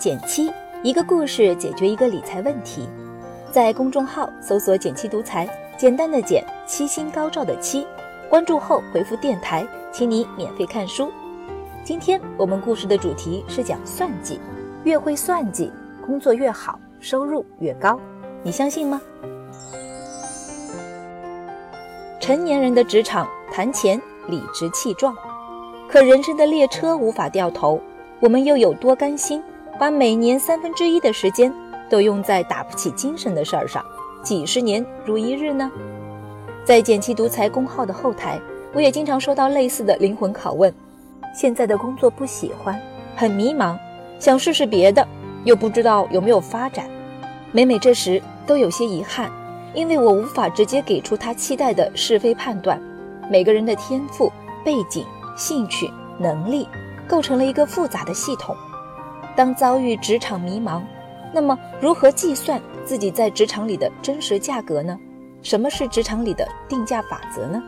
减七，一个故事解决一个理财问题。在公众号搜索“减七独裁，简单的减，七星高照的七。关注后回复“电台”，请你免费看书。今天我们故事的主题是讲算计，越会算计，工作越好，收入越高。你相信吗？成年人的职场谈钱理直气壮，可人生的列车无法掉头，我们又有多甘心把每年三分之一的时间？都用在打不起精神的事儿上，几十年如一日呢？在减七独裁公号的后台，我也经常收到类似的灵魂拷问：现在的工作不喜欢，很迷茫，想试试别的，又不知道有没有发展。每每这时，都有些遗憾，因为我无法直接给出他期待的是非判断。每个人的天赋、背景、兴趣、能力，构成了一个复杂的系统。当遭遇职场迷茫，那么，如何计算自己在职场里的真实价格呢？什么是职场里的定价法则呢？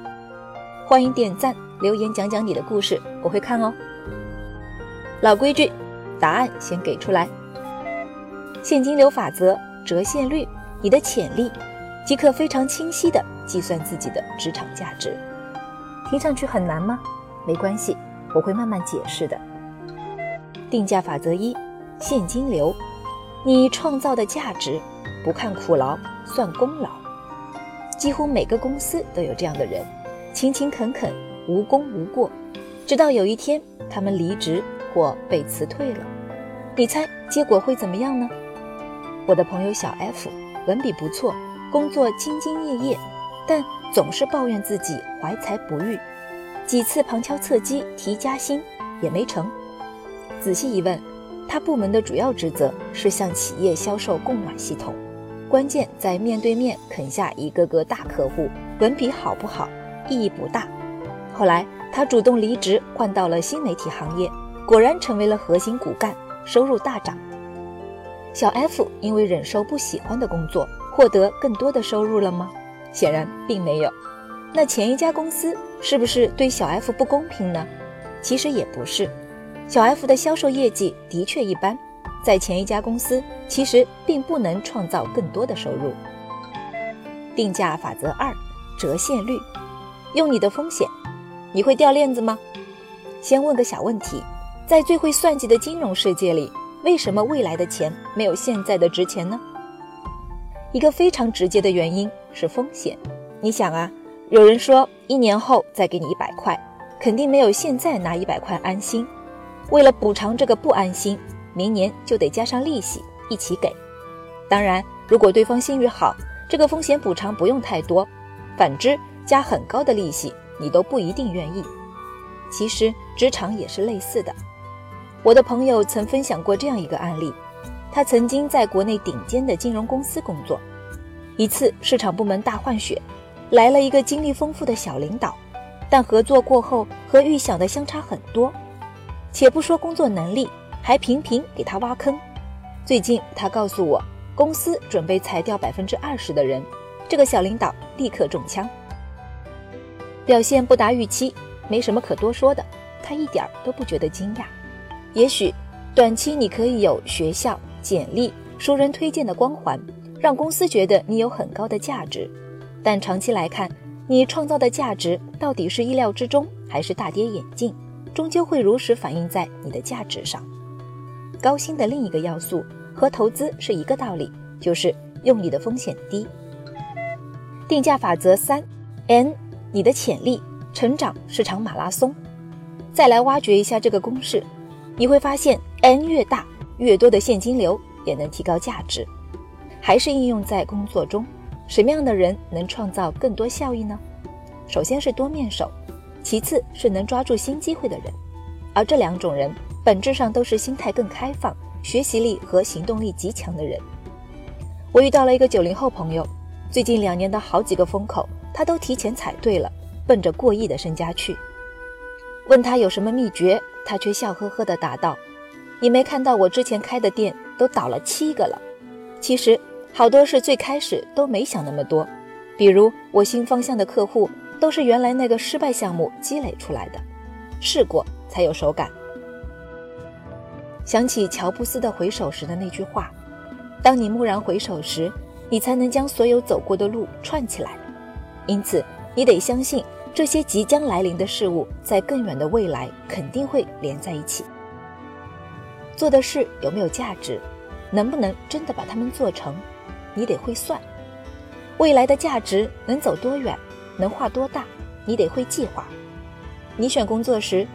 欢迎点赞留言讲讲你的故事，我会看哦。老规矩，答案先给出来。现金流法则、折现率、你的潜力，即可非常清晰的计算自己的职场价值。听上去很难吗？没关系，我会慢慢解释的。定价法则一：现金流。你创造的价值，不看苦劳，算功劳。几乎每个公司都有这样的人，勤勤恳恳，无功无过，直到有一天他们离职或被辞退了。你猜结果会怎么样呢？我的朋友小 F，文笔不错，工作兢兢业业，但总是抱怨自己怀才不遇，几次旁敲侧击提加薪也没成。仔细一问。他部门的主要职责是向企业销售供暖系统，关键在面对面啃下一个个大客户，文笔好不好意义不大。后来他主动离职，换到了新媒体行业，果然成为了核心骨干，收入大涨。小 F 因为忍受不喜欢的工作，获得更多的收入了吗？显然并没有。那前一家公司是不是对小 F 不公平呢？其实也不是。小 F 的销售业绩的确一般，在前一家公司其实并不能创造更多的收入。定价法则二：折现率。用你的风险，你会掉链子吗？先问个小问题：在最会算计的金融世界里，为什么未来的钱没有现在的值钱呢？一个非常直接的原因是风险。你想啊，有人说一年后再给你一百块，肯定没有现在拿一百块安心。为了补偿这个不安心，明年就得加上利息一起给。当然，如果对方信誉好，这个风险补偿不用太多；反之，加很高的利息，你都不一定愿意。其实职场也是类似的。我的朋友曾分享过这样一个案例：他曾经在国内顶尖的金融公司工作，一次市场部门大换血，来了一个经历丰富的小领导，但合作过后和预想的相差很多。且不说工作能力，还频频给他挖坑。最近他告诉我，公司准备裁掉百分之二十的人，这个小领导立刻中枪。表现不达预期，没什么可多说的，他一点都不觉得惊讶。也许短期你可以有学校、简历、熟人推荐的光环，让公司觉得你有很高的价值，但长期来看，你创造的价值到底是意料之中，还是大跌眼镜？终究会如实反映在你的价值上。高薪的另一个要素和投资是一个道理，就是用你的风险低。定价法则三：N，你的潜力成长是场马拉松。再来挖掘一下这个公式，你会发现 N 越大，越多的现金流也能提高价值。还是应用在工作中，什么样的人能创造更多效益呢？首先是多面手。其次是能抓住新机会的人，而这两种人本质上都是心态更开放、学习力和行动力极强的人。我遇到了一个九零后朋友，最近两年的好几个风口，他都提前踩对了，奔着过亿的身家去。问他有什么秘诀，他却笑呵呵地答道：“你没看到我之前开的店都倒了七个了？其实好多是最开始都没想那么多，比如我新方向的客户。”都是原来那个失败项目积累出来的，试过才有手感。想起乔布斯的回首时的那句话：“当你蓦然回首时，你才能将所有走过的路串起来。”因此，你得相信这些即将来临的事物，在更远的未来肯定会连在一起。做的事有没有价值，能不能真的把它们做成，你得会算。未来的价值能走多远，能画多大，你得会计划。你选工作时，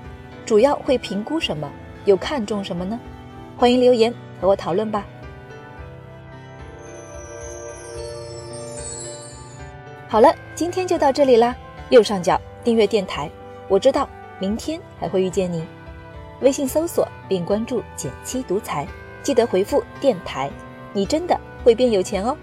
主要会评估什么？又看重什么呢？欢迎留言和我讨论吧。好了，今天就到这里啦。右上角订阅电台，我知道明天还会遇见你。微信搜索并关注“减七独裁，记得回复“电台”，你真的会变有钱哦。